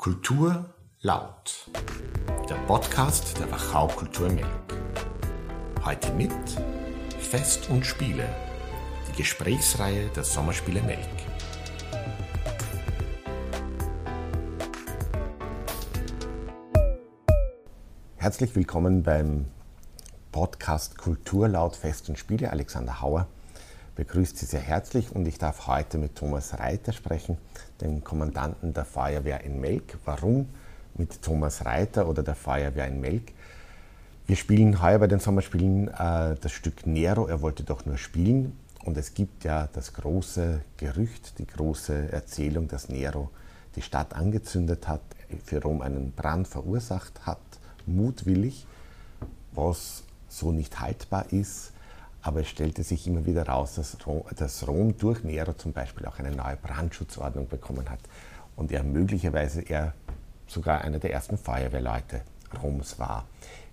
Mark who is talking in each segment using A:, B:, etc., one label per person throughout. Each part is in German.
A: Kultur laut. Der Podcast der Wachau Kultur Melk. Heute mit Fest und Spiele. Die Gesprächsreihe der Sommerspiele Melk. Herzlich willkommen beim Podcast Kultur laut Fest und Spiele. Alexander Hauer begrüßt Sie sehr herzlich und ich darf heute mit Thomas Reiter sprechen, dem Kommandanten der Feuerwehr in Melk. Warum mit Thomas Reiter oder der Feuerwehr in Melk? Wir spielen heuer bei den Sommerspielen äh, das Stück Nero, er wollte doch nur spielen. Und es gibt ja das große Gerücht, die große Erzählung, dass Nero die Stadt angezündet hat, für Rom einen Brand verursacht hat, mutwillig, was so nicht haltbar ist. Aber es stellte sich immer wieder raus, dass Rom, dass Rom durch Nero zum Beispiel auch eine neue Brandschutzordnung bekommen hat und er möglicherweise er sogar einer der ersten Feuerwehrleute Roms war.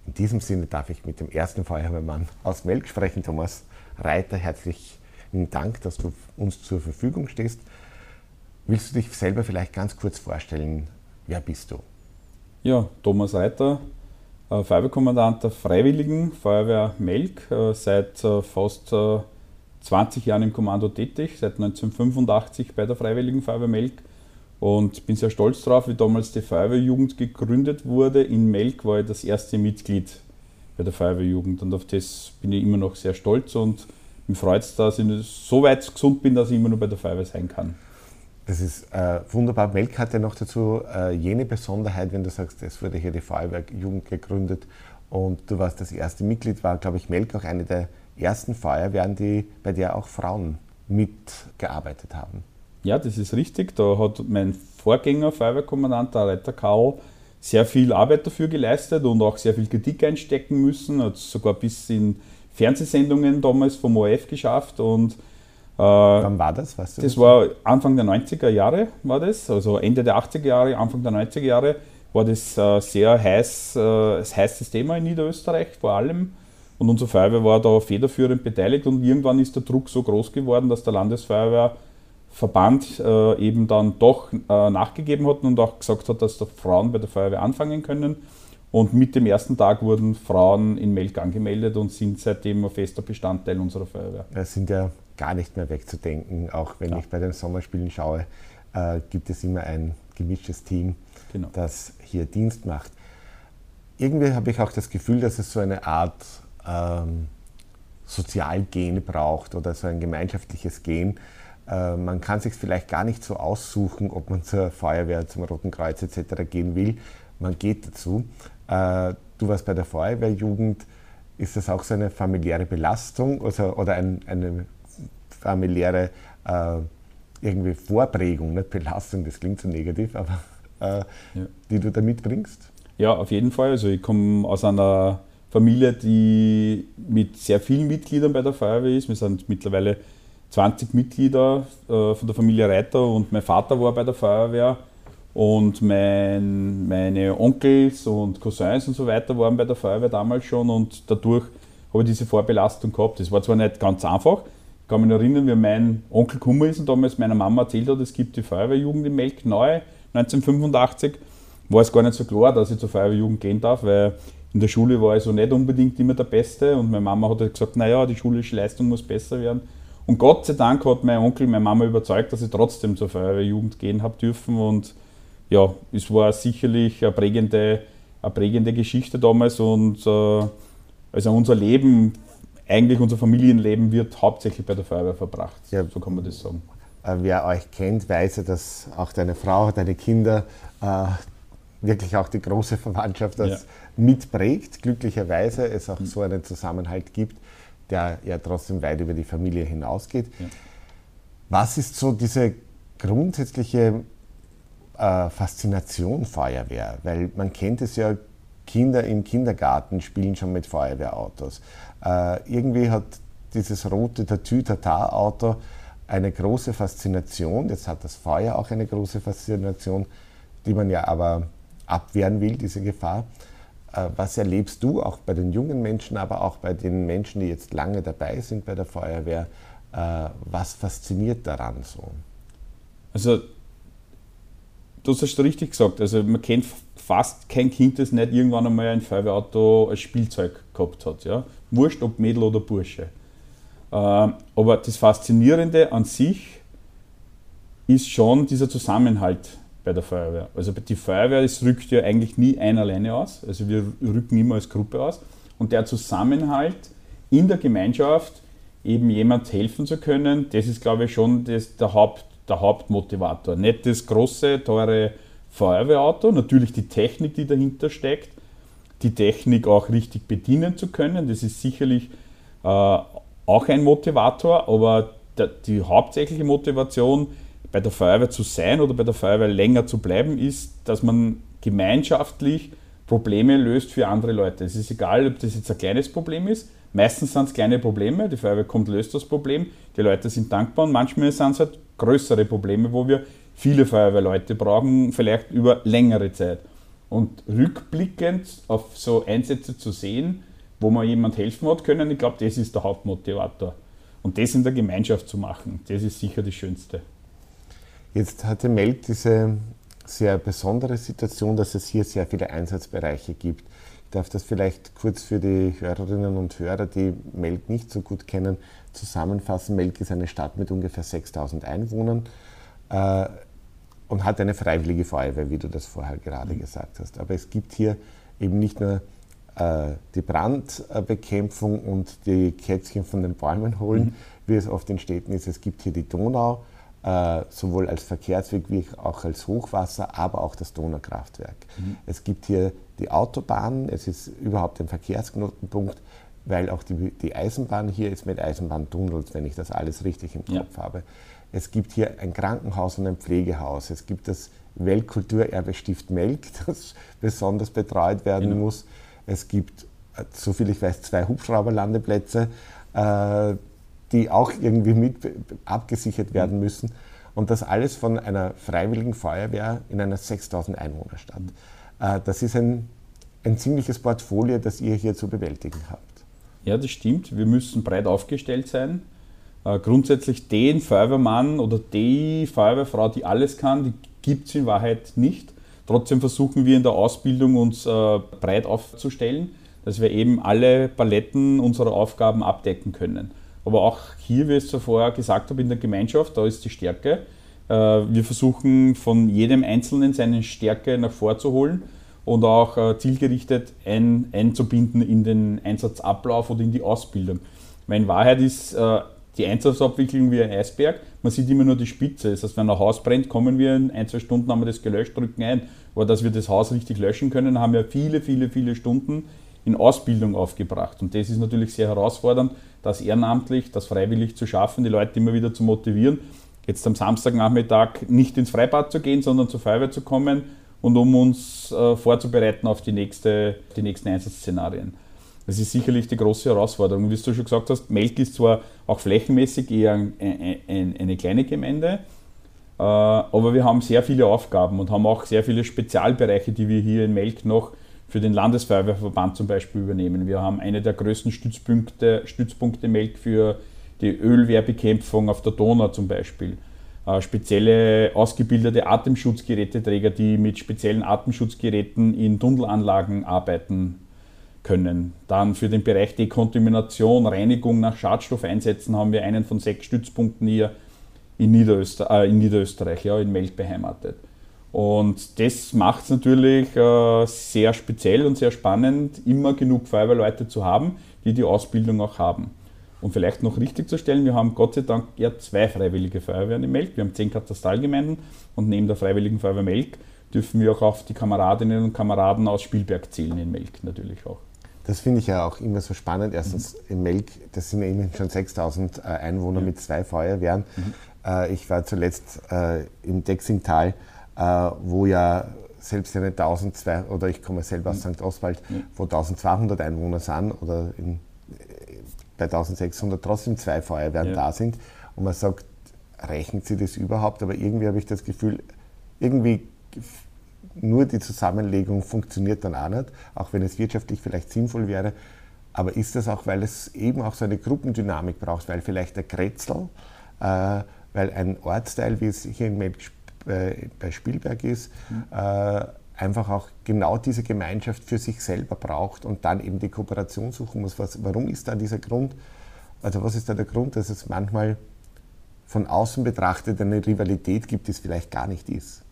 A: In diesem Sinne darf ich mit dem ersten Feuerwehrmann aus Melk sprechen, Thomas Reiter. Herzlichen Dank, dass du uns zur Verfügung stehst. Willst du dich selber vielleicht ganz kurz vorstellen? Wer bist du?
B: Ja, Thomas Reiter, Feuerwehrkommandant der Freiwilligen Feuerwehr Melk, äh, seit äh, fast 20 Jahren im Kommando tätig, seit 1985 bei der Freiwilligen Feuerwehr Melk und bin sehr stolz darauf, wie damals die Feuerwehrjugend gegründet wurde. In Melk war ich das erste Mitglied bei der Feuerwehrjugend und auf das bin ich immer noch sehr stolz und mich freut es, dass ich so weit gesund bin, dass ich immer noch bei der Feuerwehr sein kann.
A: Das ist äh, wunderbar. Melk hat ja noch dazu äh, jene Besonderheit, wenn du sagst, es wurde hier die Feuerwehrjugend gegründet und du warst das erste Mitglied, war, glaube ich, Melk auch eine der ersten Feuerwehren, die, bei der auch Frauen mitgearbeitet haben.
B: Ja, das ist richtig. Da hat mein Vorgänger, Feuerwehrkommandant, der Reiter Karl, sehr viel Arbeit dafür geleistet und auch sehr viel Kritik einstecken müssen. Hat sogar bis in Fernsehsendungen damals vom ORF geschafft und
A: Wann war das? Weißt
B: du das, das war Anfang der 90er Jahre, war das, also Ende der 80er Jahre, Anfang der 90er Jahre war das äh, sehr heiß, äh, heißes Thema in Niederösterreich vor allem. Und unsere Feuerwehr war da federführend beteiligt und irgendwann ist der Druck so groß geworden, dass der Landesfeuerwehrverband äh, eben dann doch äh, nachgegeben hat und auch gesagt hat, dass da Frauen bei der Feuerwehr anfangen können. Und mit dem ersten Tag wurden Frauen in Melk angemeldet und sind seitdem ein fester Bestandteil unserer Feuerwehr.
A: Es sind ja gar nicht mehr wegzudenken. Auch wenn ja. ich bei den Sommerspielen schaue, äh, gibt es immer ein gemischtes Team, genau. das hier Dienst macht. Irgendwie habe ich auch das Gefühl, dass es so eine Art ähm, Sozialgen braucht oder so ein gemeinschaftliches Gen. Äh, man kann sich vielleicht gar nicht so aussuchen, ob man zur Feuerwehr, zum Roten Kreuz etc. gehen will. Man geht dazu. Äh, du warst bei der Feuerwehrjugend. Ist das auch so eine familiäre Belastung also, oder ein, eine familiäre äh, irgendwie Vorprägung, nicht Belastung, das klingt so negativ, aber äh, ja. die du da mitbringst?
B: Ja, auf jeden Fall. Also ich komme aus einer Familie, die mit sehr vielen Mitgliedern bei der Feuerwehr ist. Wir sind mittlerweile 20 Mitglieder äh, von der Familie Reiter und mein Vater war bei der Feuerwehr und mein, meine Onkels und Cousins und so weiter waren bei der Feuerwehr damals schon und dadurch habe ich diese Vorbelastung gehabt. Das war zwar nicht ganz einfach, kann mich erinnern, wie mein Onkel Kummer ist und damals meiner Mama erzählt hat, es gibt die Feuerwehrjugend in Melk neu, 1985. War es gar nicht so klar, dass ich zur Feuerwehrjugend gehen darf, weil in der Schule war ich so nicht unbedingt immer der Beste und meine Mama hat halt gesagt, naja, die schulische Leistung muss besser werden. Und Gott sei Dank hat mein Onkel meine Mama überzeugt, dass ich trotzdem zur Feuerwehrjugend gehen habe dürfen und ja, es war sicherlich eine prägende, eine prägende Geschichte damals und äh, also unser Leben eigentlich unser Familienleben wird hauptsächlich bei der Feuerwehr verbracht. Ja, so kann man das sagen.
A: Äh, wer euch kennt, weiß ja, dass auch deine Frau, deine Kinder äh, wirklich auch die große Verwandtschaft das ja. mitprägt. Glücklicherweise es auch mhm. so einen Zusammenhalt gibt, der ja trotzdem weit über die Familie hinausgeht. Ja. Was ist so diese grundsätzliche äh, Faszination Feuerwehr? Weil man kennt es ja, Kinder im Kindergarten spielen schon mit Feuerwehrautos. Äh, irgendwie hat dieses rote Tatü-Tata-Auto eine große Faszination. Jetzt hat das Feuer auch eine große Faszination, die man ja aber abwehren will, diese Gefahr. Äh, was erlebst du auch bei den jungen Menschen, aber auch bei den Menschen, die jetzt lange dabei sind bei der Feuerwehr? Äh, was fasziniert daran so?
B: Also du hast es richtig gesagt. Also man kennt fast kein Kind, das nicht irgendwann einmal ein Feuerwehrauto als Spielzeug gehabt hat. Ja? Wurscht, ob Mädel oder Bursche. Ähm, aber das Faszinierende an sich ist schon dieser Zusammenhalt bei der Feuerwehr. Also die Feuerwehr, es rückt ja eigentlich nie ein alleine aus. Also wir rücken immer als Gruppe aus. Und der Zusammenhalt in der Gemeinschaft, eben jemand helfen zu können, das ist, glaube ich, schon das, der, Haupt, der Hauptmotivator. Nicht das große, teure Feuerwehrauto, natürlich die Technik, die dahinter steckt, die Technik auch richtig bedienen zu können, das ist sicherlich äh, auch ein Motivator, aber der, die hauptsächliche Motivation, bei der Feuerwehr zu sein oder bei der Feuerwehr länger zu bleiben, ist, dass man gemeinschaftlich Probleme löst für andere Leute. Es ist egal, ob das jetzt ein kleines Problem ist, Meistens sind es kleine Probleme, die Feuerwehr kommt, löst das Problem, die Leute sind dankbar und manchmal sind es halt größere Probleme, wo wir viele Feuerwehrleute brauchen, vielleicht über längere Zeit. Und rückblickend auf so Einsätze zu sehen, wo man jemand helfen hat können, ich glaube, das ist der Hauptmotivator. Und das in der Gemeinschaft zu machen, das ist sicher das Schönste.
A: Jetzt hatte Melk diese sehr besondere Situation, dass es hier sehr viele Einsatzbereiche gibt. Ich darf das vielleicht kurz für die Hörerinnen und Hörer, die Melk nicht so gut kennen, zusammenfassen. Melk ist eine Stadt mit ungefähr 6000 Einwohnern äh, und hat eine freiwillige Feuerwehr, wie du das vorher gerade mhm. gesagt hast. Aber es gibt hier eben nicht nur äh, die Brandbekämpfung und die Kätzchen von den Bäumen holen, mhm. wie es oft in Städten ist. Es gibt hier die Donau, äh, sowohl als Verkehrsweg wie auch als Hochwasser, aber auch das Donaukraftwerk. Mhm. Es gibt hier die Autobahn, es ist überhaupt ein Verkehrsknotenpunkt, weil auch die, die Eisenbahn hier ist mit Eisenbahntunnels, wenn ich das alles richtig im Kopf ja. habe. Es gibt hier ein Krankenhaus und ein Pflegehaus. Es gibt das Weltkulturerbe Stift Melk, das besonders betreut werden genau. muss. Es gibt, äh, soviel ich weiß, zwei Hubschrauberlandeplätze. Äh, die auch irgendwie mit abgesichert werden müssen. Und das alles von einer freiwilligen Feuerwehr in einer 6000 Einwohnerstadt. Äh, das ist ein, ein ziemliches Portfolio, das ihr hier zu bewältigen habt.
B: Ja, das stimmt. Wir müssen breit aufgestellt sein. Äh, grundsätzlich den Feuerwehrmann oder die Feuerwehrfrau, die alles kann, die gibt es in Wahrheit nicht. Trotzdem versuchen wir in der Ausbildung uns äh, breit aufzustellen, dass wir eben alle Paletten unserer Aufgaben abdecken können. Aber auch hier, wie ich es zuvor gesagt habe, in der Gemeinschaft, da ist die Stärke. Äh, wir versuchen von jedem Einzelnen seine Stärke nach vorzuholen und auch zielgerichtet ein, einzubinden in den Einsatzablauf oder in die Ausbildung. Weil in Wahrheit ist die Einsatzabwicklung wie ein Eisberg, man sieht immer nur die Spitze. Das heißt, wenn ein Haus brennt, kommen wir in ein, zwei Stunden, haben wir das gelöscht, drücken ein. Aber dass wir das Haus richtig löschen können, haben wir viele, viele, viele Stunden in Ausbildung aufgebracht. Und das ist natürlich sehr herausfordernd, das ehrenamtlich, das freiwillig zu schaffen, die Leute immer wieder zu motivieren, jetzt am Samstagnachmittag nicht ins Freibad zu gehen, sondern zur Feuerwehr zu kommen und um uns äh, vorzubereiten auf die, nächste, die nächsten Einsatzszenarien. Das ist sicherlich die große Herausforderung. Wie du schon gesagt hast, Melk ist zwar auch flächenmäßig eher ein, ein, eine kleine Gemeinde, äh, aber wir haben sehr viele Aufgaben und haben auch sehr viele Spezialbereiche, die wir hier in Melk noch für den Landesfeuerwehrverband zum Beispiel übernehmen. Wir haben eine der größten Stützpunkte, Stützpunkte Melk für die Ölwehrbekämpfung auf der Donau zum Beispiel. Äh, spezielle ausgebildete Atemschutzgeräteträger, die mit speziellen Atemschutzgeräten in Tunnelanlagen arbeiten können. Dann für den Bereich Dekontamination, Reinigung nach Schadstoffeinsätzen haben wir einen von sechs Stützpunkten hier in, Niederöster äh, in Niederösterreich, ja, in Melk beheimatet. Und das macht es natürlich äh, sehr speziell und sehr spannend, immer genug Feuerwehrleute zu haben, die die Ausbildung auch haben. Und vielleicht noch richtig zu stellen, wir haben Gott sei Dank ja zwei freiwillige Feuerwehren in Melk. Wir haben zehn Katastralgemeinden und neben der Freiwilligen Feuerwehr Melk dürfen wir auch auf die Kameradinnen und Kameraden aus Spielberg zählen in Melk natürlich auch.
A: Das finde ich ja auch immer so spannend. Erstens mhm. in Melk, das sind immerhin schon 6000 äh, Einwohner mit zwei Feuerwehren. Mhm. Äh, ich war zuletzt äh, im Dexingtal wo ja selbst eine 1200 oder ich komme selber aus mhm. St. Oswald, wo 1200 Einwohner sind oder in, bei 1600 trotzdem zwei Feuerwehren ja. da sind und man sagt, rechnet sie das überhaupt? Aber irgendwie habe ich das Gefühl, irgendwie nur die Zusammenlegung funktioniert dann auch nicht, auch wenn es wirtschaftlich vielleicht sinnvoll wäre. Aber ist das auch, weil es eben auch so eine Gruppendynamik braucht, weil vielleicht der Kretzel, äh, weil ein Ortsteil, wie es hier in Melk bei, bei Spielberg ist, mhm. äh, einfach auch genau diese Gemeinschaft für sich selber braucht und dann eben die Kooperation suchen muss. Was, warum ist da dieser Grund? Also was ist da der Grund, dass es manchmal von außen betrachtet eine Rivalität gibt, die es vielleicht gar nicht ist?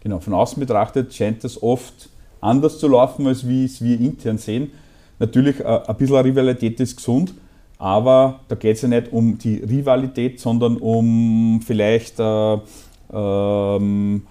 B: Genau, von außen betrachtet scheint es oft anders zu laufen, als wie es wir intern sehen. Natürlich, äh, ein bisschen Rivalität ist gesund, aber da geht es ja nicht um die Rivalität, sondern um vielleicht äh, ähm,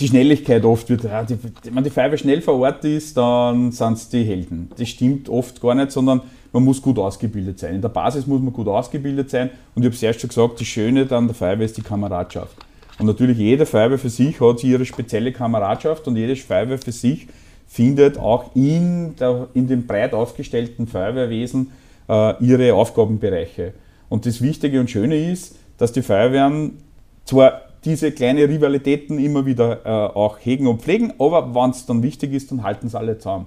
B: die Schnelligkeit oft wird, ja, die, wenn die Feuerwehr schnell vor Ort ist, dann sind es die Helden. Das stimmt oft gar nicht, sondern man muss gut ausgebildet sein. In der Basis muss man gut ausgebildet sein und ich habe es erst schon gesagt, das Schöne an der Feuerwehr ist die Kameradschaft. Und natürlich jede Feuerwehr für sich hat ihre spezielle Kameradschaft und jede Feuerwehr für sich findet auch in, der, in dem breit aufgestellten Feuerwehrwesen äh, ihre Aufgabenbereiche. Und das Wichtige und Schöne ist, dass die Feuerwehren zwar diese kleinen Rivalitäten immer wieder äh, auch hegen und pflegen, aber wenn es dann wichtig ist, dann halten sie alle zusammen.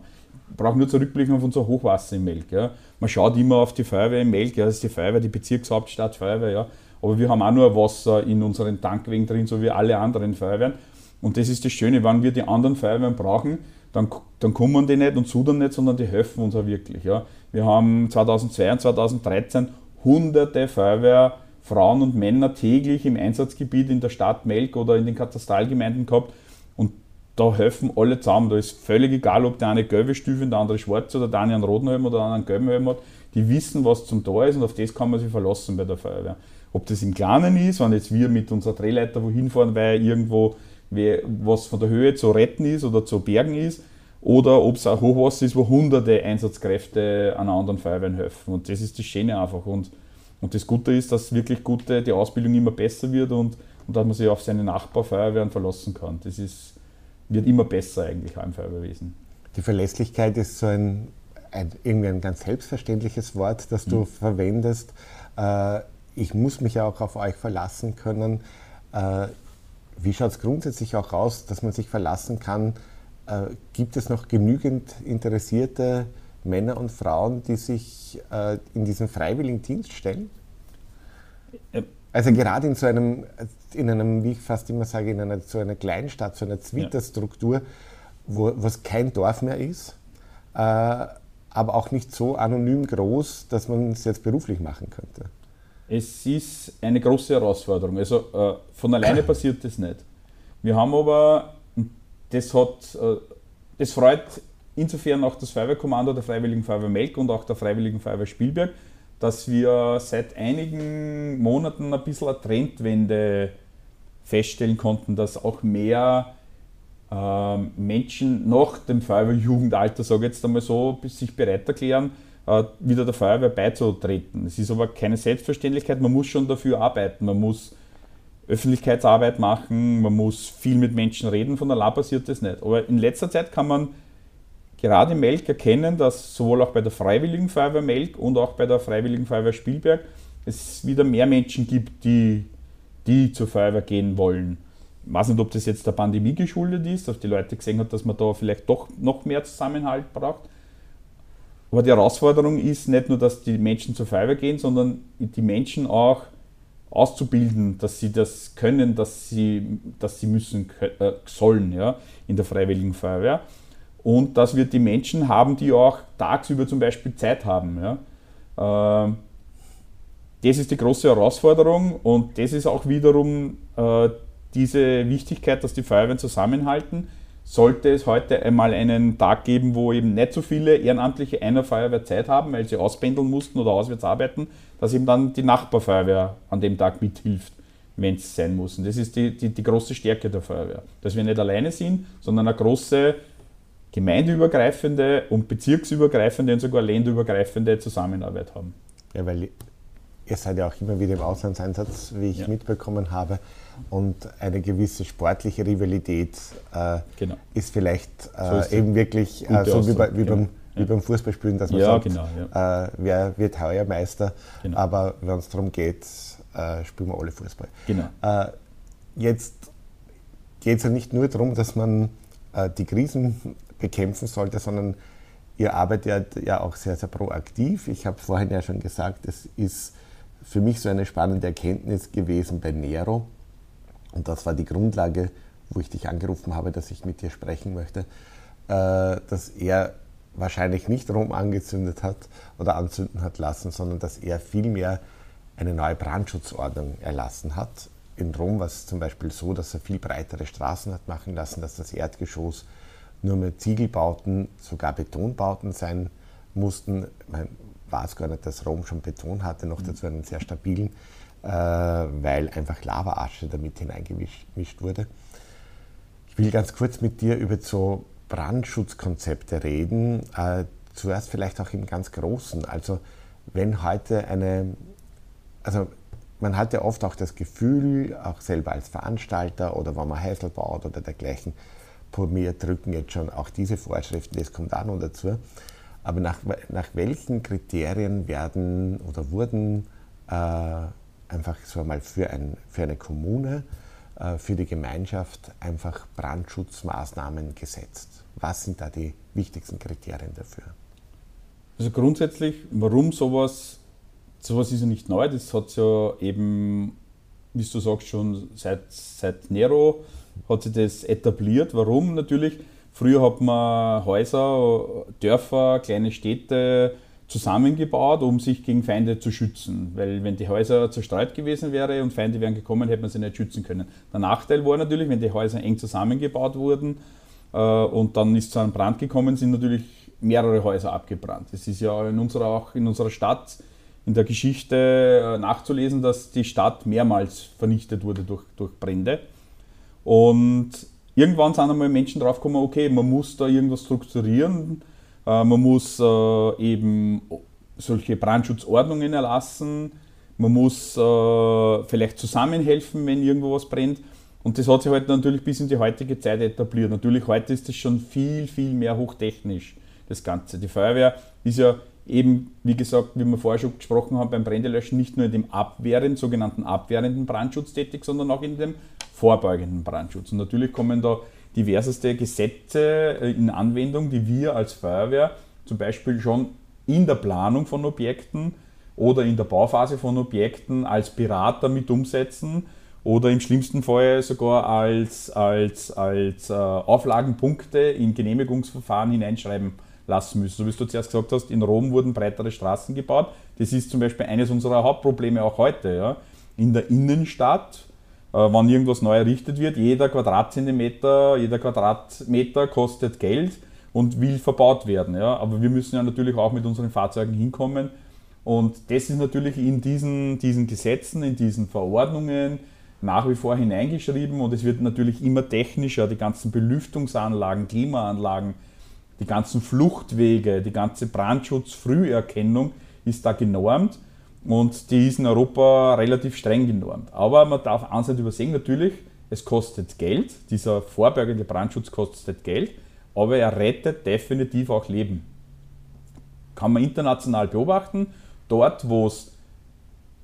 B: Ich brauche nur zurückblicken auf unser Hochwasser im Melk. Ja. Man schaut immer auf die Feuerwehr im Melk, ja, das ist die Feuerwehr, die Bezirkshauptstadt Feuerwehr, ja. Aber wir haben auch nur Wasser in unseren Tankwegen drin, so wie alle anderen Feuerwehren. Und das ist das Schöne, wenn wir die anderen Feuerwehren brauchen, dann, dann kommen die nicht und sudern nicht, sondern die helfen uns auch wirklich. Ja. Wir haben 2002 und 2013 hunderte Feuerwehr Frauen und Männer täglich im Einsatzgebiet in der Stadt Melk oder in den Katastralgemeinden gehabt. Und da helfen alle zusammen. Da ist völlig egal, ob der eine gelbe Stiefel, der andere schwarze oder der eine einen roten Helm oder der andere einen gelben Helm hat. Die wissen, was zum Tor ist und auf das kann man sich verlassen bei der Feuerwehr. Ob das im Kleinen ist, wenn jetzt wir mit unserer Drehleiter wohin fahren, weil irgendwo was von der Höhe zu retten ist oder zu bergen ist, oder ob es ein Hochwasser ist, wo hunderte Einsatzkräfte an anderen Feuerwehren helfen. Und das ist das Schöne einfach. Und und das Gute ist, dass wirklich gute, die Ausbildung immer besser wird und, und dass man sich auf seine Nachbarfeuerwehren verlassen kann. Das ist, wird immer besser eigentlich auch im Feuerwehrwesen.
A: Die Verlässlichkeit ist so ein, ein irgendwie ein ganz selbstverständliches Wort, das du mhm. verwendest. Äh, ich muss mich auch auf euch verlassen können. Äh, wie schaut es grundsätzlich auch aus, dass man sich verlassen kann? Äh, gibt es noch genügend interessierte Männer und Frauen, die sich äh, in diesen freiwilligen Dienst stellen? Also gerade in so einem, in einem, wie ich fast immer sage, in einer, so einer Kleinstadt, so einer Zwitterstruktur, wo was kein Dorf mehr ist, äh, aber auch nicht so anonym groß, dass man es jetzt beruflich machen könnte.
B: Es ist eine große Herausforderung. Also äh, von alleine passiert das nicht. Wir haben aber, das hat, äh, das freut insofern auch das Feuerwehrkommando der Freiwilligen Feuerwehr Melk und auch der Freiwilligen Feuerwehr Spielberg, dass wir seit einigen Monaten ein bisschen eine Trendwende feststellen konnten, dass auch mehr äh, Menschen nach dem Feuerwehrjugendalter, sage ich jetzt einmal so, sich bereit erklären, wieder der Feuerwehr beizutreten. Es ist aber keine Selbstverständlichkeit, man muss schon dafür arbeiten, man muss Öffentlichkeitsarbeit machen, man muss viel mit Menschen reden, von allein passiert das nicht. Aber in letzter Zeit kann man gerade Melk erkennen, dass sowohl auch bei der Freiwilligen Feuerwehr Melk und auch bei der Freiwilligen Feuerwehr Spielberg es wieder mehr Menschen gibt, die, die zur Feuerwehr gehen wollen. Ich weiß nicht, ob das jetzt der Pandemie geschuldet ist, dass die Leute gesehen haben, dass man da vielleicht doch noch mehr Zusammenhalt braucht. Aber die Herausforderung ist nicht nur, dass die Menschen zur Feuerwehr gehen, sondern die Menschen auch auszubilden, dass sie das können, dass sie, dass sie müssen äh, sollen ja, in der Freiwilligen Feuerwehr und dass wir die Menschen haben, die auch tagsüber zum Beispiel Zeit haben. Ja. Ähm, das ist die große Herausforderung und das ist auch wiederum äh, diese Wichtigkeit, dass die Feuerwehren zusammenhalten. Sollte es heute einmal einen Tag geben, wo eben nicht so viele Ehrenamtliche einer Feuerwehr Zeit haben, weil sie auspendeln mussten oder auswärts arbeiten, dass eben dann die Nachbarfeuerwehr an dem Tag mithilft, wenn es sein muss. Und das ist die, die, die große Stärke der Feuerwehr, dass wir nicht alleine sind, sondern eine große gemeindeübergreifende und bezirksübergreifende und sogar länderübergreifende Zusammenarbeit haben.
A: Ja, weil ihr seid ja auch immer wieder im Auslandseinsatz, wie ich ja. mitbekommen habe. Und eine gewisse sportliche Rivalität äh, genau. ist vielleicht äh, so eben wirklich äh, so wie, bei, wie, genau. beim, wie beim Fußballspielen, dass man ja, sagt, genau, ja. Äh, wer wird heuer Meister. Genau. Aber wenn es darum geht, äh, spielen wir alle Fußball. Genau. Äh, jetzt geht es ja nicht nur darum, dass man die Krisen bekämpfen sollte, sondern ihr arbeitet ja auch sehr, sehr proaktiv. Ich habe vorhin ja schon gesagt, es ist für mich so eine spannende Erkenntnis gewesen bei Nero, Und das war die Grundlage, wo ich dich angerufen habe, dass ich mit dir sprechen möchte, äh, dass er wahrscheinlich nicht Rom angezündet hat oder anzünden hat lassen, sondern dass er vielmehr eine neue Brandschutzordnung erlassen hat. In Rom war es zum Beispiel so, dass er viel breitere Straßen hat machen lassen, dass das Erdgeschoss nur mehr Ziegelbauten, sogar Betonbauten sein mussten. Man weiß gar nicht, dass Rom schon Beton hatte, noch dazu einen sehr stabilen, weil einfach Lavaasche damit hineingemischt wurde. Ich will ganz kurz mit dir über so Brandschutzkonzepte reden. Äh, zuerst vielleicht auch im ganz Großen. Also wenn heute eine, also man hat ja oft auch das Gefühl, auch selber als Veranstalter oder wenn man Häusl baut oder dergleichen, wir drücken jetzt schon auch diese Vorschriften, das kommt auch noch dazu. Aber nach, nach welchen Kriterien werden oder wurden äh, einfach so einmal für, ein, für eine Kommune äh, für die Gemeinschaft einfach Brandschutzmaßnahmen gesetzt? Was sind da die wichtigsten Kriterien dafür?
B: Also grundsätzlich, warum sowas, sowas ist ja nicht neu, das hat es ja eben, wie du sagst, schon seit, seit Nero hat sich das etabliert. Warum? Natürlich, früher hat man Häuser, Dörfer, kleine Städte, zusammengebaut, um sich gegen Feinde zu schützen. Weil wenn die Häuser zerstreut gewesen wären und Feinde wären gekommen, hätte man sie nicht schützen können. Der Nachteil war natürlich, wenn die Häuser eng zusammengebaut wurden äh, und dann ist zu einem Brand gekommen, sind natürlich mehrere Häuser abgebrannt. Es ist ja in unserer, auch in unserer Stadt in der Geschichte äh, nachzulesen, dass die Stadt mehrmals vernichtet wurde durch, durch Brände. Und irgendwann sind einmal Menschen draufgekommen, okay, man muss da irgendwas strukturieren man muss äh, eben solche Brandschutzordnungen erlassen. Man muss äh, vielleicht zusammenhelfen, wenn irgendwo was brennt. Und das hat sich halt natürlich bis in die heutige Zeit etabliert. Natürlich heute ist das schon viel, viel mehr hochtechnisch, das Ganze. Die Feuerwehr ist ja eben, wie gesagt, wie wir vorher schon gesprochen haben, beim Brändelöschen nicht nur in dem abwehrenden, sogenannten abwehrenden Brandschutz tätig, sondern auch in dem vorbeugenden Brandschutz. Und natürlich kommen da diverseste Gesetze äh, in Anwendung, die wir als Feuerwehr zum Beispiel schon in der Planung von Objekten oder in der Bauphase von Objekten als Berater mit umsetzen oder im schlimmsten Fall sogar als, als, als äh, Auflagenpunkte in Genehmigungsverfahren hineinschreiben lassen müssen. So wie du zuerst gesagt hast, in Rom wurden breitere Straßen gebaut. Das ist zum Beispiel eines unserer Hauptprobleme auch heute. Ja. In der Innenstadt äh, wenn irgendwas neu errichtet wird, jeder Quadratzentimeter, jeder Quadratmeter kostet Geld und will verbaut werden. Ja? Aber wir müssen ja natürlich auch mit unseren Fahrzeugen hinkommen. Und das ist natürlich in diesen, diesen Gesetzen, in diesen Verordnungen nach wie vor hineingeschrieben und es wird natürlich immer technischer, die ganzen Belüftungsanlagen, Klimaanlagen, die ganzen Fluchtwege, die ganze Brandschutzfrüherkennung ist da genormt. Und die ist in Europa relativ streng genormt. Aber man darf eins nicht übersehen, natürlich, es kostet Geld. Dieser vorbeugende Brandschutz kostet Geld, aber er rettet definitiv auch Leben. Kann man international beobachten. Dort, wo es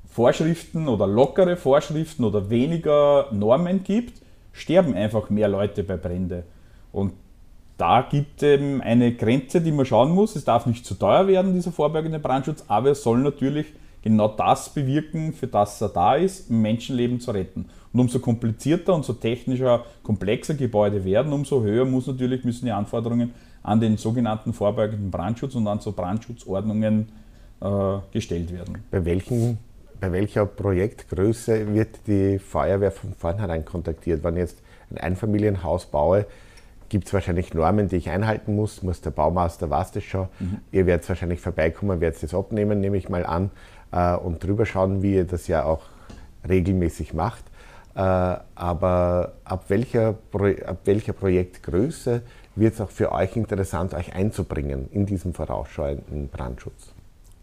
B: Vorschriften oder lockere Vorschriften oder weniger Normen gibt, sterben einfach mehr Leute bei Brände. Und da gibt es eben eine Grenze, die man schauen muss. Es darf nicht zu teuer werden, dieser vorbeugende Brandschutz, aber es soll natürlich genau das bewirken, für das er da ist, Menschenleben zu retten. Und umso komplizierter und so technischer, komplexer Gebäude werden, umso höher muss natürlich, müssen die Anforderungen an den sogenannten vorbeugenden Brandschutz und an so Brandschutzordnungen äh, gestellt werden.
A: Bei, welchen, bei welcher Projektgröße wird die Feuerwehr von vornherein kontaktiert? Wenn ich jetzt ein Einfamilienhaus baue, gibt es wahrscheinlich Normen, die ich einhalten muss. Muss der Baumeister, weiß das schon. Mhm. Ihr werdet wahrscheinlich vorbeikommen, werdet das abnehmen, nehme ich mal an äh, und drüber schauen, wie ihr das ja auch regelmäßig macht. Äh, aber ab welcher, ab welcher Projektgröße wird es auch für euch interessant, euch einzubringen in diesem vorausschauenden Brandschutz?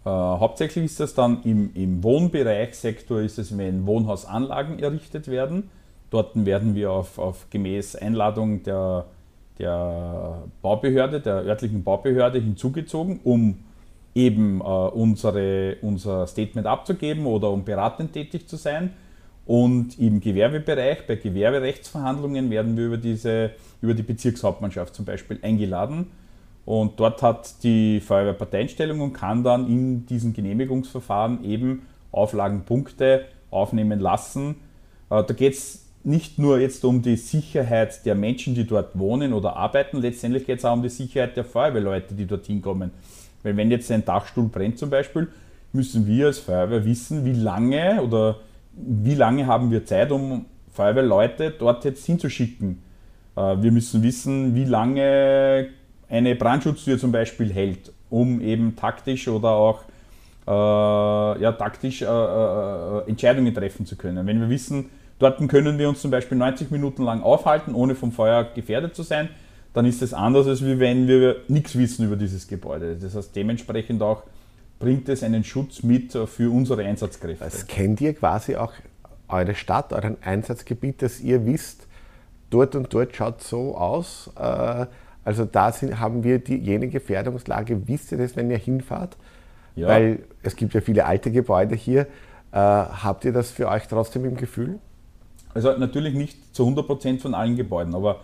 B: Äh, hauptsächlich ist das dann im, im Wohnbereichssektor, ist es, wenn Wohnhausanlagen errichtet werden. Dort werden wir auf, auf gemäß Einladung der, der Baubehörde, der örtlichen Baubehörde hinzugezogen, um eben äh, unsere, unser Statement abzugeben oder um beratend tätig zu sein. Und im Gewerbebereich, bei Gewerberechtsverhandlungen, werden wir über, diese, über die Bezirkshauptmannschaft zum Beispiel eingeladen. Und dort hat die Feuerwehr Parteienstellung und kann dann in diesen Genehmigungsverfahren eben Auflagenpunkte aufnehmen lassen. Äh, da geht es nicht nur jetzt um die Sicherheit der Menschen, die dort wohnen oder arbeiten, letztendlich geht es auch um die Sicherheit der Feuerwehrleute, die dorthin kommen. Weil wenn jetzt ein Dachstuhl brennt zum Beispiel, müssen wir als Feuerwehr wissen, wie lange oder wie lange haben wir Zeit, um Feuerwehrleute dort jetzt hinzuschicken. Äh, wir müssen wissen, wie lange eine Brandschutztür zum Beispiel hält, um eben taktisch oder auch äh, ja, taktisch äh, äh, Entscheidungen treffen zu können. Wenn wir wissen, dort können wir uns zum Beispiel 90 Minuten lang aufhalten, ohne vom Feuer gefährdet zu sein, dann ist es anders, als wenn wir nichts wissen über dieses Gebäude. Das heißt, dementsprechend auch bringt es einen Schutz mit für unsere Einsatzkräfte.
A: Das kennt ihr quasi auch eure Stadt, euren Einsatzgebiet, dass ihr wisst, dort und dort schaut so aus. Äh, also da sind, haben wir die, jene Gefährdungslage. Wisst ihr das, wenn ihr hinfahrt? Ja. Weil es gibt ja viele alte Gebäude hier. Äh, habt ihr das für euch trotzdem im Gefühl?
B: Also natürlich nicht zu 100 Prozent von allen Gebäuden, aber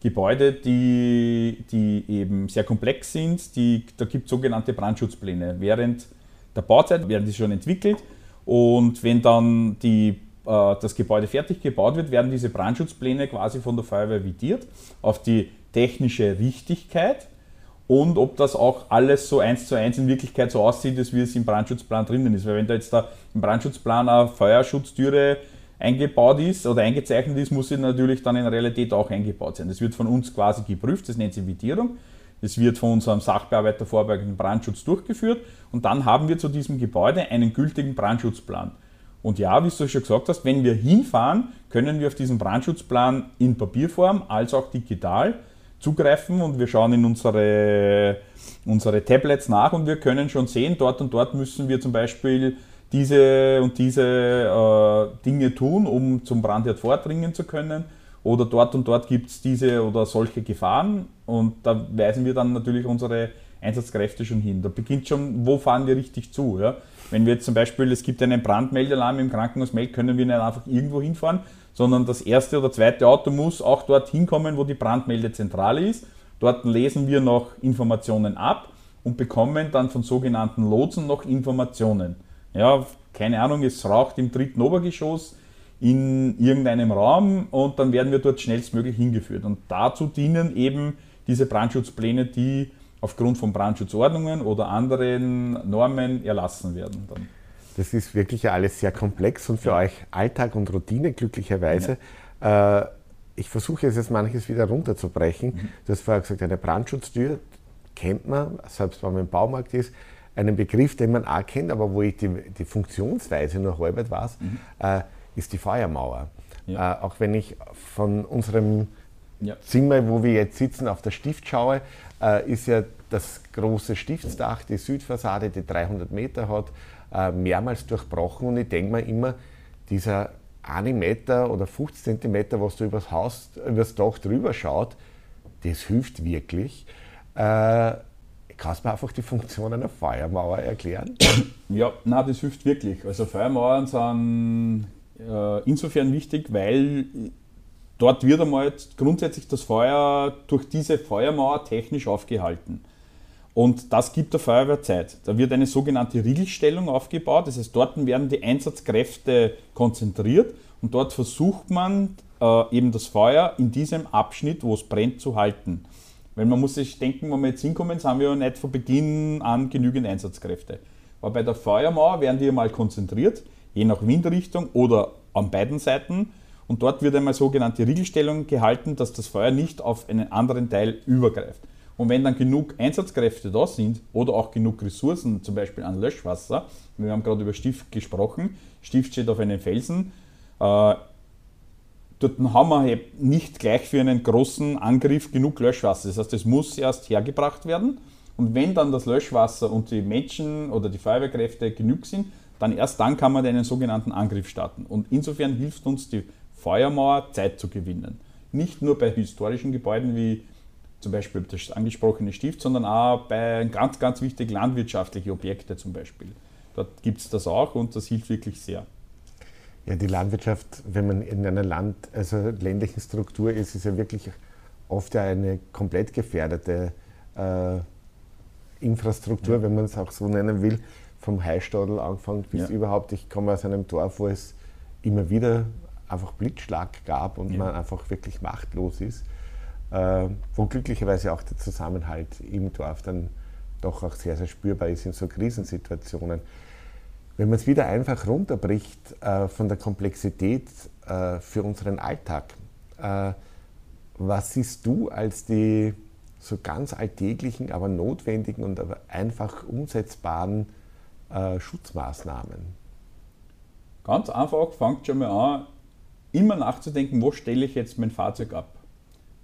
B: Gebäude, die, die eben sehr komplex sind, die, da gibt es sogenannte Brandschutzpläne. Während der Bauzeit werden die schon entwickelt und wenn dann die, äh, das Gebäude fertig gebaut wird, werden diese Brandschutzpläne quasi von der Feuerwehr vidiert auf die technische Richtigkeit und ob das auch alles so eins zu eins in Wirklichkeit so aussieht, wie es im Brandschutzplan drinnen ist. Weil wenn da jetzt da im Brandschutzplan eine Feuerschutztüre eingebaut ist oder eingezeichnet ist, muss sie natürlich dann in Realität auch eingebaut sein. Das wird von uns quasi geprüft, das nennt sich Vitierung. Das wird von unserem Sachbearbeiter vorbeugenden Brandschutz durchgeführt und dann haben wir zu diesem Gebäude einen gültigen Brandschutzplan. Und ja, wie du schon gesagt hast, wenn wir hinfahren, können wir auf diesen Brandschutzplan in Papierform als auch digital zugreifen und wir schauen in unsere, unsere Tablets nach und wir können schon sehen, dort und dort müssen wir zum Beispiel diese und diese äh, Dinge tun, um zum Brandherd vordringen zu können. Oder dort und dort gibt es diese oder solche Gefahren und da weisen wir dann natürlich unsere Einsatzkräfte schon hin. Da beginnt schon, wo fahren wir richtig zu. Ja? Wenn wir jetzt zum Beispiel, es gibt einen Brandmeldealarm im Krankenhaus melden, können wir nicht einfach irgendwo hinfahren, sondern das erste oder zweite Auto muss auch dort hinkommen, wo die Brandmeldezentrale ist. Dort lesen wir noch Informationen ab und bekommen dann von sogenannten Lotsen noch Informationen ja, keine Ahnung, es raucht im dritten Obergeschoss in irgendeinem Raum und dann werden wir dort schnellstmöglich hingeführt. Und dazu dienen eben diese Brandschutzpläne, die aufgrund von Brandschutzordnungen oder anderen Normen erlassen werden. Dann.
A: Das ist wirklich alles sehr komplex und für ja. euch Alltag und Routine glücklicherweise. Ja. Äh, ich versuche es jetzt manches wieder runterzubrechen. Mhm. Du hast vorher gesagt, eine Brandschutztür kennt man, selbst wenn man im Baumarkt ist einen Begriff, den man auch kennt, aber wo ich die, die Funktionsweise nur halb weiß, mhm. äh, ist die Feuermauer. Ja. Äh, auch wenn ich von unserem ja. Zimmer, wo wir jetzt sitzen, auf der Stift schaue, äh, ist ja das große Stiftsdach, die Südfassade, die 300 Meter hat, äh, mehrmals durchbrochen und ich denke mir immer, dieser 1 Meter oder 50 Zentimeter, was da übers Haus, übers Dach drüber schaut, das hilft wirklich. Äh, Kannst du mir einfach die Funktion einer Feuermauer erklären?
B: Ja, na, das hilft wirklich. Also Feuermauern sind äh, insofern wichtig, weil dort wird einmal grundsätzlich das Feuer durch diese Feuermauer technisch aufgehalten. Und das gibt der Feuerwehr Zeit. Da wird eine sogenannte Riegelstellung aufgebaut. Das heißt, dort werden die Einsatzkräfte konzentriert und dort versucht man äh, eben das Feuer in diesem Abschnitt, wo es brennt, zu halten. Weil man muss sich denken, wenn wir jetzt hinkommen, sind wir ja nicht von Beginn an genügend Einsatzkräfte. Aber bei der Feuermauer werden die einmal konzentriert, je nach Windrichtung oder an beiden Seiten. Und dort wird einmal sogenannte Riegelstellung gehalten, dass das Feuer nicht auf einen anderen Teil übergreift. Und wenn dann genug Einsatzkräfte da sind oder auch genug Ressourcen, zum Beispiel an Löschwasser, wir haben gerade über Stift gesprochen, Stift steht auf einem Felsen, äh, dort haben wir halt nicht gleich für einen großen Angriff genug Löschwasser. Das heißt, es muss erst hergebracht werden. Und wenn dann das Löschwasser und die Menschen oder die Feuerwehrkräfte genug sind, dann erst dann kann man einen sogenannten Angriff starten. Und insofern hilft uns die Feuermauer, Zeit zu gewinnen. Nicht nur bei historischen Gebäuden wie zum Beispiel das angesprochene Stift, sondern auch bei ganz, ganz wichtigen landwirtschaftlichen Objekten zum Beispiel. Dort gibt es das auch und das hilft wirklich sehr.
A: Ja, die Landwirtschaft, wenn man in einer Land, also ländlichen Struktur ist, ist ja wirklich oft ja eine komplett gefährdete äh, Infrastruktur, ja. wenn man es auch so nennen will, vom Heistadel angefangen bis ja. überhaupt. Ich komme aus einem Dorf, wo es immer wieder einfach Blitzschlag gab und ja. man einfach wirklich machtlos ist, äh, wo glücklicherweise auch der Zusammenhalt im Dorf dann doch auch sehr, sehr spürbar ist in so Krisensituationen. Wenn man es wieder einfach runterbricht äh, von der Komplexität äh, für unseren Alltag, äh, was siehst du als die so ganz alltäglichen, aber notwendigen und aber einfach umsetzbaren äh, Schutzmaßnahmen?
B: Ganz einfach fängt schon mal an, immer nachzudenken, wo stelle ich jetzt mein Fahrzeug ab.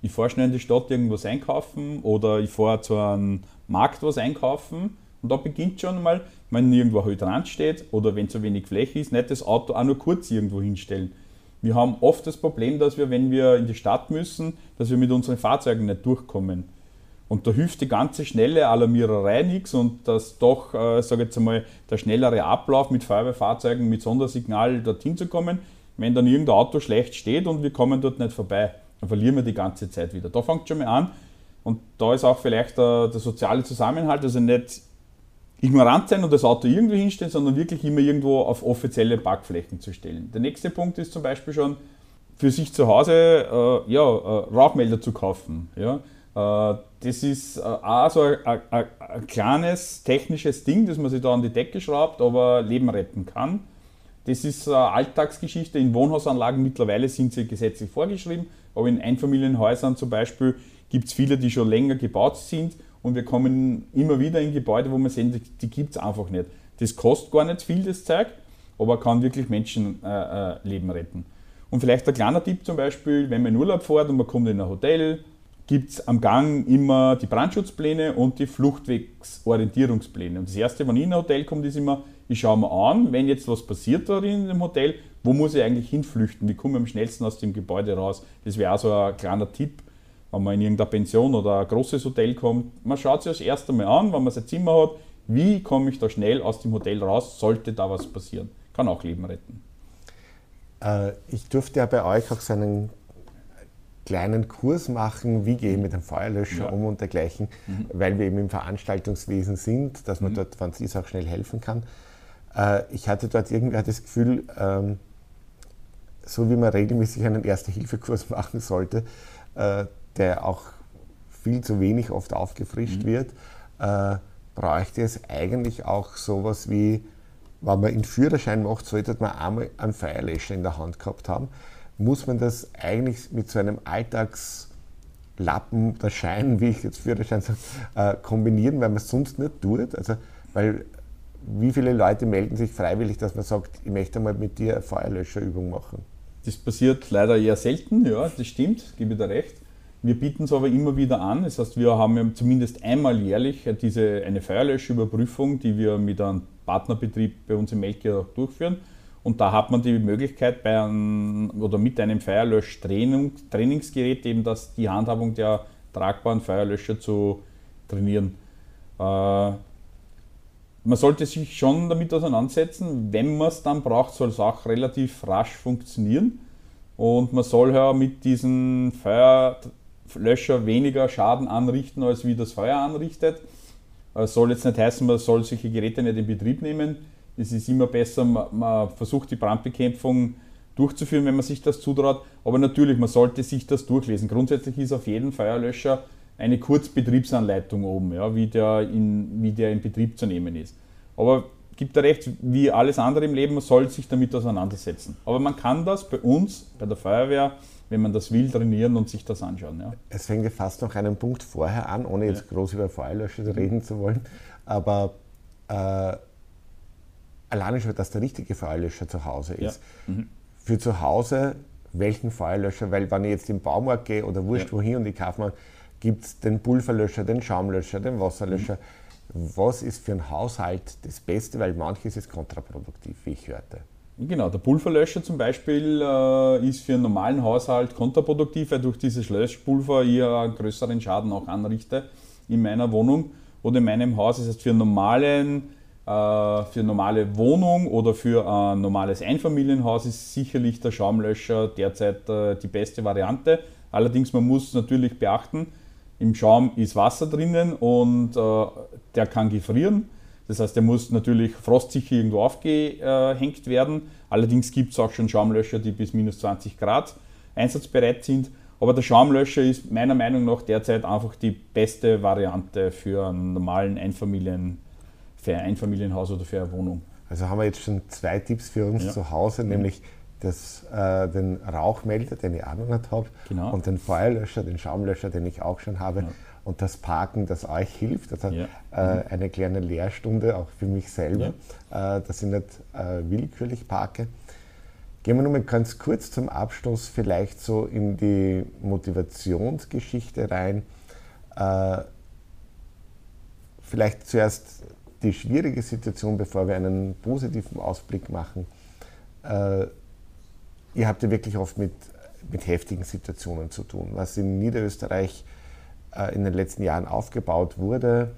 B: Ich fahre schnell in die Stadt irgendwas einkaufen oder ich fahre zu einem Markt was einkaufen und da beginnt schon mal, wenn irgendwo ein Hydrant steht oder wenn zu wenig Fläche ist, nicht das Auto auch nur kurz irgendwo hinstellen. Wir haben oft das Problem, dass wir, wenn wir in die Stadt müssen, dass wir mit unseren Fahrzeugen nicht durchkommen. Und da hilft die ganze schnelle Alarmiererei nichts und das doch, äh, sage jetzt einmal, der schnellere Ablauf mit Feuerwehrfahrzeugen, mit Sondersignal dorthin zu kommen, wenn dann irgendein Auto schlecht steht und wir kommen dort nicht vorbei, dann verlieren wir die ganze Zeit wieder. Da fängt schon mal an und da ist auch vielleicht der, der soziale Zusammenhalt, also nicht ignorant sein und das Auto irgendwie hinstellen, sondern wirklich immer irgendwo auf offizielle Parkflächen zu stellen. Der nächste Punkt ist zum Beispiel schon, für sich zu Hause äh, ja, äh, Rauchmelder zu kaufen. Ja? Äh, das ist äh, auch so ein, ein, ein, kleines technisches Ding, das man sich da an die Decke schraubt, aber Leben retten kann. Das ist eine Alltagsgeschichte. In Wohnhausanlagen mittlerweile sind sie gesetzlich vorgeschrieben, aber in Einfamilienhäusern zum Beispiel gibt es viele, die schon länger gebaut sind und wir kommen immer wieder in Gebäude, wo wir sehen, die, die gibt es einfach nicht. Das kostet gar nicht viel, das Zeug, aber kann wirklich Menschenleben äh, retten. Und vielleicht ein kleiner Tipp zum Beispiel, wenn man in Urlaub fährt und man kommt in ein Hotel, gibt es am Gang immer die Brandschutzpläne und die Fluchtwegsorientierungspläne. Und das Erste, wenn ich in ein Hotel komme, ist immer, ich schaue mir an, wenn jetzt was passiert da in dem Hotel, wo muss ich eigentlich hinflüchten? Wie komme ich am schnellsten aus dem Gebäude raus? Das wäre auch so ein kleiner Tipp, wenn man in irgendeine Pension oder ein großes Hotel kommt. Man schaut sich das erste Mal an, wenn man sein Zimmer hat, wie komme ich da schnell aus dem Hotel raus, sollte da was passieren. Kann auch Leben retten.
A: Äh, ich durfte ja bei euch auch so einen kleinen Kurs machen, wie gehe ich mit dem Feuerlöscher ja. um und dergleichen, mhm. weil wir eben im Veranstaltungswesen sind, dass man mhm. dort, wenn es ist, auch schnell helfen kann. Äh, ich hatte dort irgendwie das Gefühl, ähm, so wie man regelmäßig einen Erste-Hilfe-Kurs machen sollte, äh, der auch viel zu wenig oft aufgefrischt mhm. wird, äh, bräuchte es eigentlich auch sowas wie, wenn man einen Führerschein macht, sollte man einmal einen Feuerlöscher in der Hand gehabt haben muss man das eigentlich mit so einem Alltagslappen, der Schein, wie ich jetzt Führerschein sage, äh, kombinieren, weil man es sonst nicht tut. Also, weil wie viele Leute melden sich freiwillig, dass man sagt, ich möchte mal mit dir eine Feuerlöscherübung machen?
B: Das passiert leider eher selten, ja, das stimmt, gebe ich dir recht. Wir bieten es aber immer wieder an. Das heißt, wir haben zumindest einmal jährlich diese, eine Feuerlöschüberprüfung, die wir mit einem Partnerbetrieb bei uns im Melke durchführen. Und da hat man die Möglichkeit bei einem, oder mit einem Feuerlösch-Trainingsgerät eben das, die Handhabung der tragbaren Feuerlöscher zu trainieren. Äh, man sollte sich schon damit auseinandersetzen, wenn man es dann braucht, soll es auch relativ rasch funktionieren. Und man soll ja mit diesen Feuerlöscher weniger Schaden anrichten, als wie das Feuer anrichtet. Es soll jetzt nicht heißen, man soll solche Geräte nicht in Betrieb nehmen es ist immer besser, man, versucht die Brandbekämpfung durchzuführen, wenn man sich das zutraut. Aber natürlich, man sollte sich das durchlesen. Grundsätzlich ist auf jedem Feuerlöscher eine Kurzbetriebsanleitung oben, ja, wie, der in, wie der in Betrieb zu nehmen ist. Aber gibt er recht, wie alles andere im Leben, man soll sich damit auseinandersetzen. Aber man kann das bei uns, bei der Feuerwehr, wenn man das will, trainieren und sich das anschauen. Ja.
A: Es fängt ja fast noch einen Punkt vorher an, ohne jetzt ja. groß über Feuerlöscher reden zu wollen. Aber äh, alleine schon, dass der richtige Feuerlöscher zu Hause ist. Ja. Mhm. Für zu Hause, welchen Feuerlöscher, weil wenn ich jetzt im Baumarkt gehe oder wurscht wohin und ich kaufe mal, gibt es den Pulverlöscher, den Schaumlöscher, den Wasserlöscher. Mhm. Was ist für einen Haushalt das Beste, weil manches ist kontraproduktiv, wie ich hörte.
B: Genau, der Pulverlöscher zum Beispiel äh, ist für einen normalen Haushalt kontraproduktiv, weil durch dieses Löschpulver ich einen größeren Schaden auch anrichte in meiner Wohnung oder in meinem Haus. Das heißt, für normalen äh, für eine normale Wohnung oder für ein normales Einfamilienhaus ist sicherlich der Schaumlöscher derzeit äh, die beste Variante. Allerdings man muss natürlich beachten, im Schaum ist Wasser drinnen und äh, der kann gefrieren. Das heißt, der muss natürlich frostsicher irgendwo aufgehängt werden. Allerdings gibt es auch schon Schaumlöscher, die bis minus 20 Grad einsatzbereit sind. Aber der Schaumlöscher ist meiner Meinung nach derzeit einfach die beste Variante für einen normalen Einfamilien, für ein Einfamilienhaus oder für eine Wohnung.
A: Also haben wir jetzt schon zwei Tipps für uns ja. zu Hause, nämlich das, äh, den Rauchmelder, den ich auch noch nicht habe, genau. und den Feuerlöscher, den Schaumlöscher, den ich auch schon habe. Ja. Und das Parken, das euch hilft. Also ja. äh, eine kleine Lehrstunde auch für mich selber, äh, dass ich nicht äh, willkürlich parke. Gehen wir nochmal ganz kurz zum Abschluss vielleicht so in die Motivationsgeschichte rein. Äh, vielleicht zuerst die schwierige Situation, bevor wir einen positiven Ausblick machen. Äh, ihr habt ja wirklich oft mit, mit heftigen Situationen zu tun. Was in Niederösterreich äh, in den letzten Jahren aufgebaut wurde,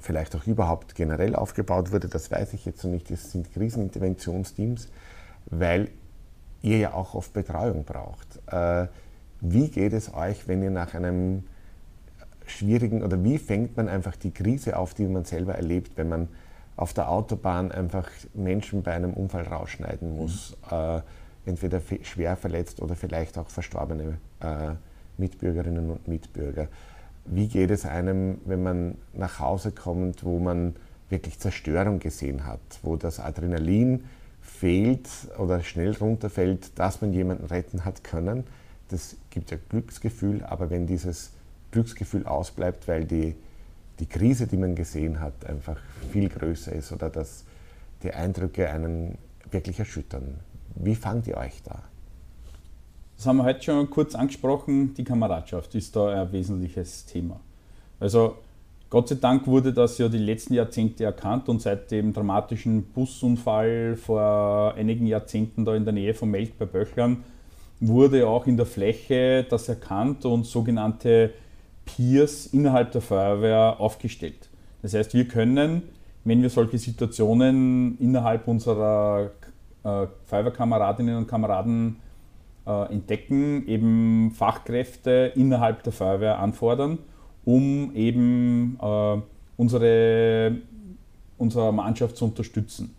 A: vielleicht auch überhaupt generell aufgebaut wurde, das weiß ich jetzt noch nicht. Das sind Kriseninterventionsteams, weil ihr ja auch oft Betreuung braucht. Äh, wie geht es euch, wenn ihr nach einem schwierigen oder wie fängt man einfach die Krise auf, die man selber erlebt, wenn man auf der Autobahn einfach Menschen bei einem Unfall rausschneiden muss, mhm. äh, entweder schwer verletzt oder vielleicht auch verstorbene äh, Mitbürgerinnen und Mitbürger. Wie geht es einem, wenn man nach Hause kommt, wo man wirklich Zerstörung gesehen hat, wo das Adrenalin fehlt oder schnell runterfällt, dass man jemanden retten hat können? Das gibt ja Glücksgefühl, aber wenn dieses Glücksgefühl ausbleibt, weil die, die Krise, die man gesehen hat, einfach viel größer ist oder dass die Eindrücke einen wirklich erschüttern. Wie fangt ihr euch da?
B: Das haben wir heute schon kurz angesprochen. Die Kameradschaft ist da ein wesentliches Thema. Also Gott sei Dank wurde das ja die letzten Jahrzehnte erkannt und seit dem dramatischen Busunfall vor einigen Jahrzehnten da in der Nähe von Melk bei Böchlern wurde auch in der Fläche das erkannt und sogenannte Peers innerhalb der Feuerwehr aufgestellt. Das heißt, wir können, wenn wir solche Situationen innerhalb unserer äh, Feuerwehrkameradinnen und Kameraden äh, entdecken, eben Fachkräfte innerhalb der Feuerwehr anfordern, um eben äh, unsere, unsere Mannschaft zu unterstützen.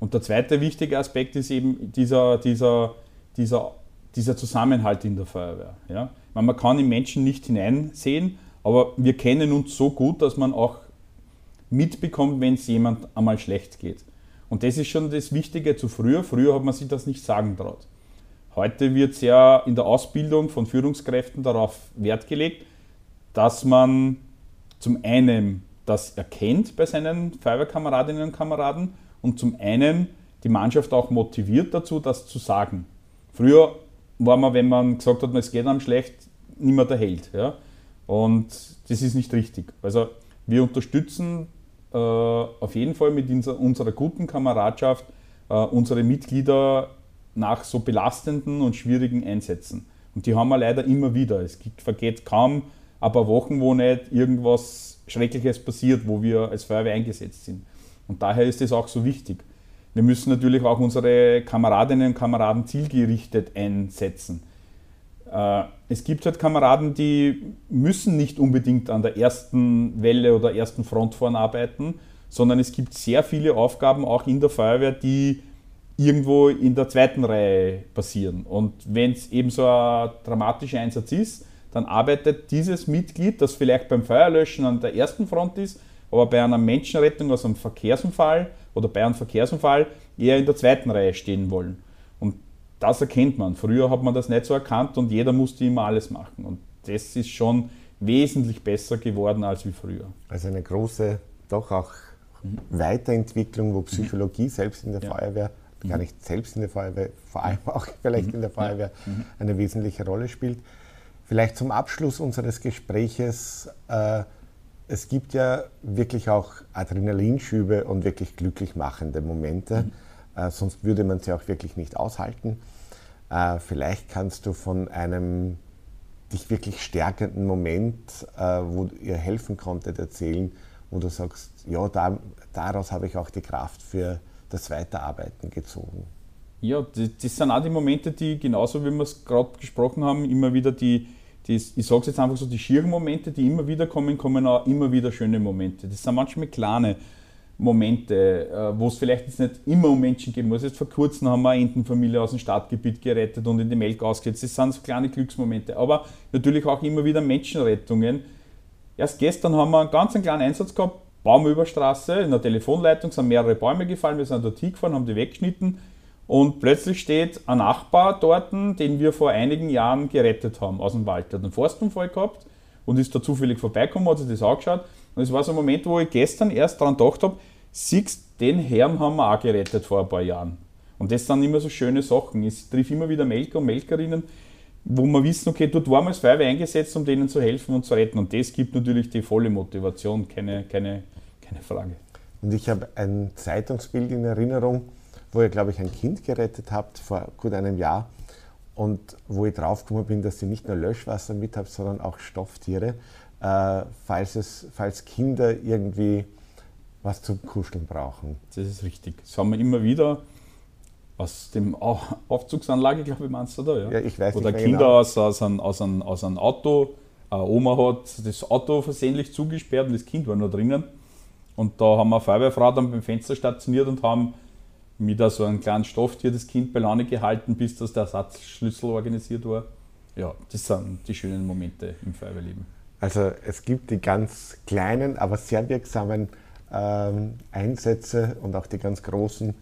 B: Und der zweite wichtige Aspekt ist eben dieser, dieser, dieser, dieser Zusammenhalt in der Feuerwehr. Ja? Man kann in Menschen nicht hineinsehen, aber wir kennen uns so gut, dass man auch mitbekommt, wenn es jemand einmal schlecht geht. Und das ist schon das Wichtige zu früher. Früher hat man sich das nicht sagen traut. Heute wird sehr in der Ausbildung von Führungskräften darauf Wert gelegt, dass man zum einen das erkennt bei seinen Feuerwehrkameradinnen und Kameraden und zum einen die Mannschaft auch motiviert dazu, das zu sagen. Früher war man, wenn man gesagt hat, es geht einem schlecht, mehr der Held. Ja? Und das ist nicht richtig. Also wir unterstützen äh, auf jeden Fall mit unserer guten Kameradschaft äh, unsere Mitglieder nach so belastenden und schwierigen Einsätzen. Und die haben wir leider immer wieder. Es vergeht kaum ein paar Wochen, wo nicht irgendwas Schreckliches passiert, wo wir als Feuerwehr eingesetzt sind. Und daher ist es auch so wichtig. Wir müssen natürlich auch unsere Kameradinnen und Kameraden zielgerichtet einsetzen. Äh, es gibt halt Kameraden, die müssen nicht unbedingt an der ersten Welle oder ersten Front vorn arbeiten, sondern es gibt sehr viele Aufgaben auch in der Feuerwehr, die irgendwo in der zweiten Reihe passieren. Und wenn es eben so ein dramatischer Einsatz ist, dann arbeitet dieses Mitglied, das vielleicht beim Feuerlöschen an der ersten Front ist, aber bei einer Menschenrettung aus einem Verkehrsunfall oder bei einem Verkehrsunfall eher in der zweiten Reihe stehen wollen das erkennt man. Früher hat man das nicht so erkannt und jeder musste immer alles machen. Und das ist schon wesentlich besser geworden als wie früher.
A: Also eine große, doch auch. Weiterentwicklung, wo Psychologie selbst in der ja. Feuerwehr. Gar nicht selbst in der Feuerwehr, vor allem auch vielleicht mhm. in der Feuerwehr mhm. eine wesentliche Rolle spielt. Vielleicht zum Abschluss unseres Gespräches. Äh, es gibt ja wirklich auch Adrenalinschübe und wirklich glücklich machende Momente. Mhm. Äh, sonst würde man sie auch wirklich nicht aushalten. Äh, vielleicht kannst du von einem dich wirklich stärkenden Moment, äh, wo ihr helfen konntet, erzählen, wo du sagst, ja, da, daraus habe ich auch die Kraft für das Weiterarbeiten gezogen.
B: Ja, das, sind auch die Momente, die genauso wie wir es gerade gesprochen haben, immer wieder die, die ich sage es jetzt einfach so, die schieren Momente, die immer wieder kommen, kommen auch immer wieder schöne Momente. Das sind manchmal kleine, Momente, äh, wo es vielleicht jetzt nicht immer um Menschen gehen muss. Jetzt vor kurzem haben wir eine Entenfamilie aus dem Stadtgebiet gerettet und in die Melk ausgesetzt. Das sind so kleine Glücksmomente. Aber natürlich auch immer wieder Menschenrettungen. Erst gestern haben wir einen ganz kleinen Einsatz gehabt, Baumüberstraße, in der Telefonleitung sind mehrere Bäume gefallen, wir sind dort hingefahren, haben die weggeschnitten und plötzlich steht ein Nachbar dort, den wir vor einigen Jahren gerettet haben aus dem Wald. Der hat einen Forstunfall gehabt und ist da zufällig vorbeigekommen, hat sich das angeschaut. Und es war so ein Moment, wo ich gestern erst daran gedacht habe, siehst den Herrn haben wir auch gerettet vor ein paar Jahren. Und das sind immer so schöne Sachen. Ich triff immer wieder Melker und Melkerinnen, wo wir wissen, okay, dort waren wir als Feuerwehr eingesetzt, um denen zu helfen und zu retten. Und das gibt natürlich die volle Motivation, keine, keine, keine Frage.
A: Und ich habe ein Zeitungsbild in Erinnerung, wo ihr, glaube ich, ein Kind gerettet habt vor gut einem Jahr und wo ich draufgekommen bin, dass ihr nicht nur Löschwasser mit habt, sondern auch Stofftiere, äh, falls, es, falls Kinder irgendwie was zum Kuscheln brauchen.
B: Das ist richtig. Das haben wir immer wieder aus dem Aufzugsanlage, glaube ich, meinst du da? Ja, ja ich weiß Oder nicht Kinder genau. aus, aus, einem, aus, einem, aus einem Auto. Eine Oma hat das Auto versehentlich zugesperrt und das Kind war noch drinnen. Und da haben wir eine Feuerwehrfrau dann beim Fenster stationiert und haben mit so einem kleinen Stofftier das Kind bei Laune gehalten, bis das der Ersatzschlüssel organisiert war. Ja, das sind die schönen Momente im Feuerwehrleben.
A: Also es gibt die ganz kleinen, aber sehr wirksamen ähm, Einsätze und auch die ganz großen,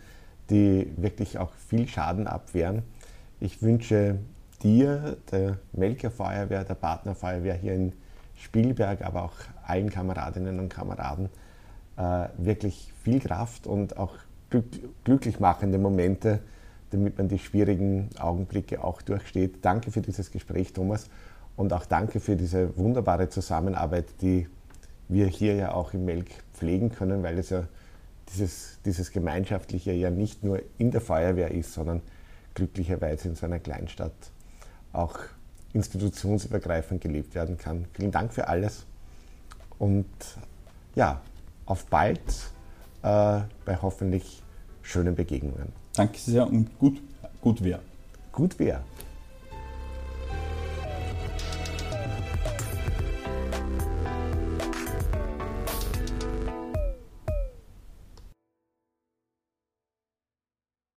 A: die wirklich auch viel Schaden abwehren. Ich wünsche dir, der Melker Feuerwehr, der Partnerfeuerwehr hier in Spielberg, aber auch allen Kameradinnen und Kameraden äh, wirklich viel Kraft und auch glück, glücklich machende Momente, damit man die schwierigen Augenblicke auch durchsteht. Danke für dieses Gespräch, Thomas, und auch danke für diese wunderbare Zusammenarbeit, die wir hier ja auch im Melk pflegen können, weil es ja dieses, dieses Gemeinschaftliche ja nicht nur in der Feuerwehr ist, sondern glücklicherweise in so einer Kleinstadt auch institutionsübergreifend gelebt werden kann. Vielen Dank für alles und ja, auf bald äh, bei hoffentlich schönen Begegnungen.
B: Danke sehr und gut, gut wer.
A: Gut wer.